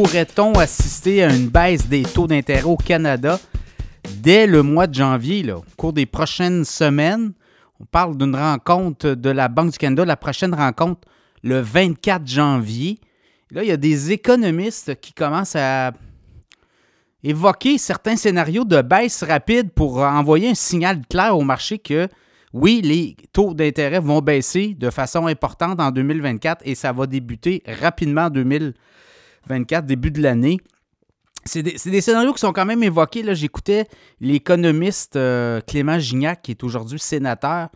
pourrait-on assister à une baisse des taux d'intérêt au Canada dès le mois de janvier, au cours des prochaines semaines? On parle d'une rencontre de la Banque du Canada, la prochaine rencontre le 24 janvier. Là, il y a des économistes qui commencent à évoquer certains scénarios de baisse rapide pour envoyer un signal clair au marché que oui, les taux d'intérêt vont baisser de façon importante en 2024 et ça va débuter rapidement en 2024, début de l'année. C'est des, scénarios qui sont quand même évoqués. J'écoutais l'économiste euh, Clément Gignac, qui est aujourd'hui sénateur.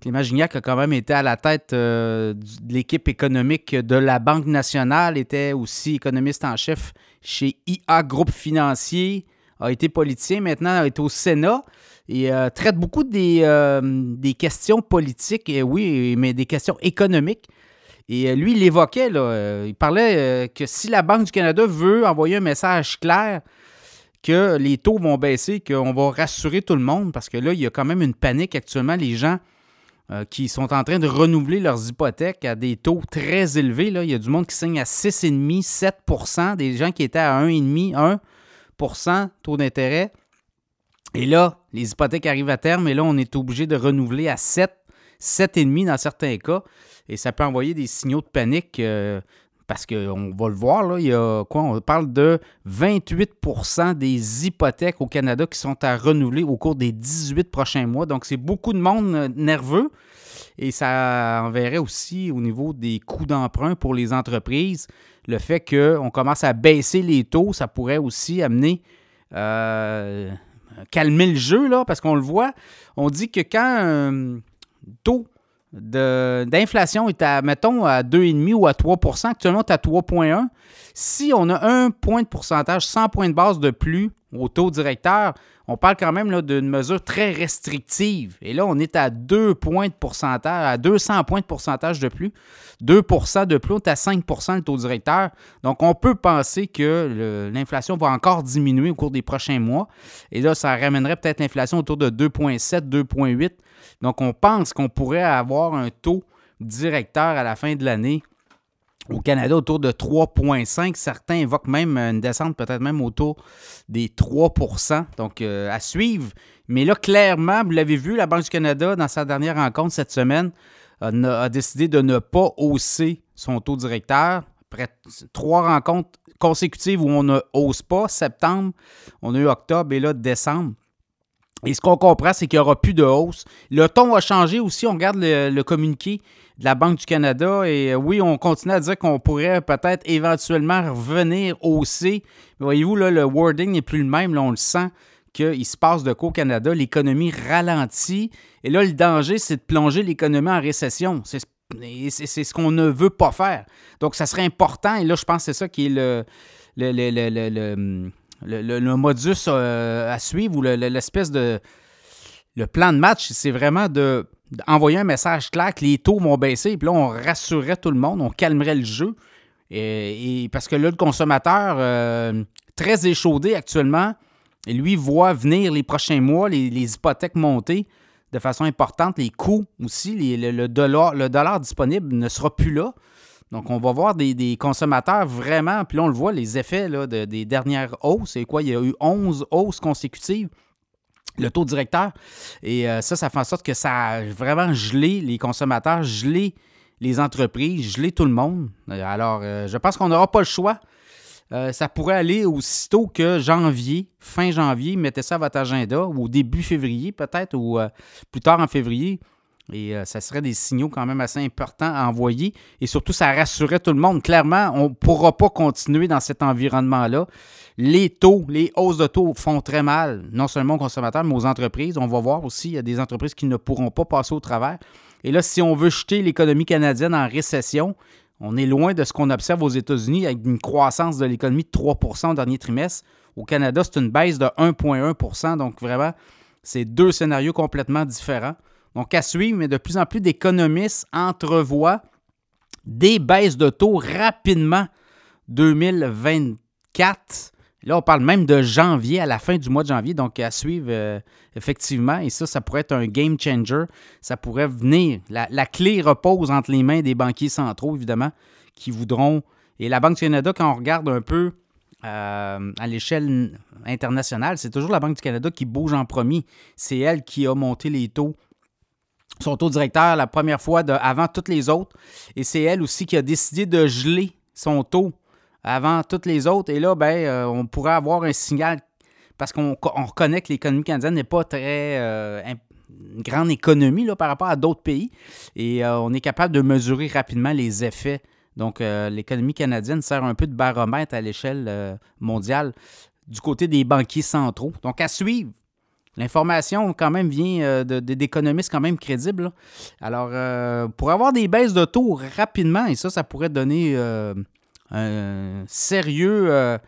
Clément Gignac a quand même été à la tête euh, de l'équipe économique de la Banque nationale, était aussi économiste en chef chez IA Groupe Financier, a été politicien, maintenant est au Sénat et euh, traite beaucoup des, des, questions politiques, et oui, mais des questions économiques. Et euh, lui, il évoquait, là, euh, il parlait euh, que si la Banque du Canada veut envoyer un message clair que les taux vont baisser, qu'on va rassurer tout le monde, parce que là, il y a quand même une panique actuellement. Les gens qui sont en train de renouveler leurs hypothèques à des taux très élevés. Là. Il y a du monde qui signe à 6,5, 7% des gens qui étaient à 1,5, 1% taux d'intérêt. Et là, les hypothèques arrivent à terme et là, on est obligé de renouveler à 7, 7,5 dans certains cas. Et ça peut envoyer des signaux de panique euh, parce qu'on va le voir, là, il y a quoi? On parle de 28% des hypothèques au Canada qui sont à renouveler au cours des 18 prochains mois. Donc, c'est beaucoup de monde euh, nerveux. Et ça enverrait aussi au niveau des coûts d'emprunt pour les entreprises. Le fait qu'on commence à baisser les taux, ça pourrait aussi amener euh, calmer le jeu, là, parce qu'on le voit. On dit que quand taux d'inflation est à, mettons, à 2,5 ou à 3% Actuellement, tu à 3,1 Si on a un point de pourcentage, 100 points de base de plus au taux directeur, on parle quand même d'une mesure très restrictive. Et là, on est à 2 points de pourcentage, à 200 points de pourcentage de plus. 2% de plus, on est à 5% le taux directeur. Donc, on peut penser que l'inflation va encore diminuer au cours des prochains mois. Et là, ça ramènerait peut-être l'inflation autour de 2,7, 2,8 donc, on pense qu'on pourrait avoir un taux directeur à la fin de l'année au Canada autour de 3,5. Certains évoquent même une descente peut-être même autour des 3% Donc, euh, à suivre. Mais là, clairement, vous l'avez vu, la Banque du Canada, dans sa dernière rencontre cette semaine, a, décidé de ne pas hausser son taux directeur. Après trois rencontres consécutives où on ne hausse pas, septembre, on a eu octobre et là, décembre. Et ce qu'on comprend, c'est qu'il n'y aura plus de hausse. Le ton a changé aussi. On regarde le, communiqué de la Banque du Canada et euh, oui, on continue à dire qu'on pourrait peut-être éventuellement revenir hausser. Mais voyez-vous, là, le wording n'est plus le même. Là, on le sent qu'il se passe de quoi au Canada. L'économie ralentit. Et là, le danger, c'est de plonger l'économie en récession. C'est ce qu'on ne veut pas faire. Donc, ça serait important. Et là, je pense que c'est ça qui est le, le, modus euh, à suivre ou l'espèce de. Le plan de match, c'est vraiment de envoyer un message clair que les taux vont baisser, puis là, on rassurerait tout le monde, on calmerait le jeu. Et, parce que là, le consommateur, euh, très échaudé actuellement, lui voit venir les prochains mois les, hypothèques monter de façon importante, les coûts aussi, le, le dollar disponible ne sera plus là. Donc, on va voir des, consommateurs vraiment, puis là, on le voit, les effets des dernières hausses. C'est quoi? Il y a eu 11 hausses consécutives le taux directeur. Et euh, ça, ça fait en sorte que ça a vraiment gelé les consommateurs, gelé les entreprises, gelé tout le monde. Euh, alors, euh, je pense qu'on n'aura pas le choix. ça pourrait aller aussitôt que janvier, fin janvier, mettez ça à votre agenda, ou au début février peut-être, ou plus tard en février. Et euh, ça serait des signaux quand même assez importants à envoyer. Et surtout, ça rassurait tout le monde. Clairement, on ne pourra pas continuer dans cet environnement-là. Les taux, les hausses de taux font très mal, non seulement aux consommateurs, mais aux entreprises. On va voir aussi, il y a des entreprises qui ne pourront pas passer au travers. Et là, si on veut jeter l'économie canadienne en récession, on est loin de ce qu'on observe aux États-Unis avec une croissance de l'économie de 3% au dernier trimestre. Au Canada, c'est une baisse de 1,1% Donc vraiment, c'est deux scénarios complètement différents. Donc, à suivre, mais de plus en plus d'économistes entrevoient des baisses de taux rapidement 2024. Là, on parle même de janvier, à la fin du mois de janvier, donc à suivre euh, effectivement. Et ça, ça pourrait être un game changer. Ça pourrait venir. La, clé repose entre les mains des banquiers centraux, évidemment, qui voudront. Et la Banque du Canada, quand on regarde un peu euh, à l'échelle internationale, c'est toujours la Banque du Canada qui bouge en premier. C'est elle qui a monté les taux, son taux directeur la première fois avant toutes les autres. Et c'est elle aussi qui a décidé de geler son taux avant toutes les autres. Et là, ben, euh, on pourrait avoir un signal parce qu'on reconnaît que l'économie canadienne n'est pas très euh, grande économie là, par rapport à d'autres pays. Et on est capable de mesurer rapidement les effets donc, euh, l'économie canadienne sert un peu de baromètre à l'échelle euh, mondiale du côté des banquiers centraux. Donc, à suivre. L'information, quand même, vient euh, d'économistes quand même crédibles. Alors, pour avoir des baisses de taux rapidement, et ça, ça pourrait donner un sérieux...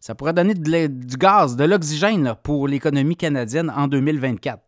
ça pourrait donner du gaz, de l'oxygène pour l'économie canadienne en 2024.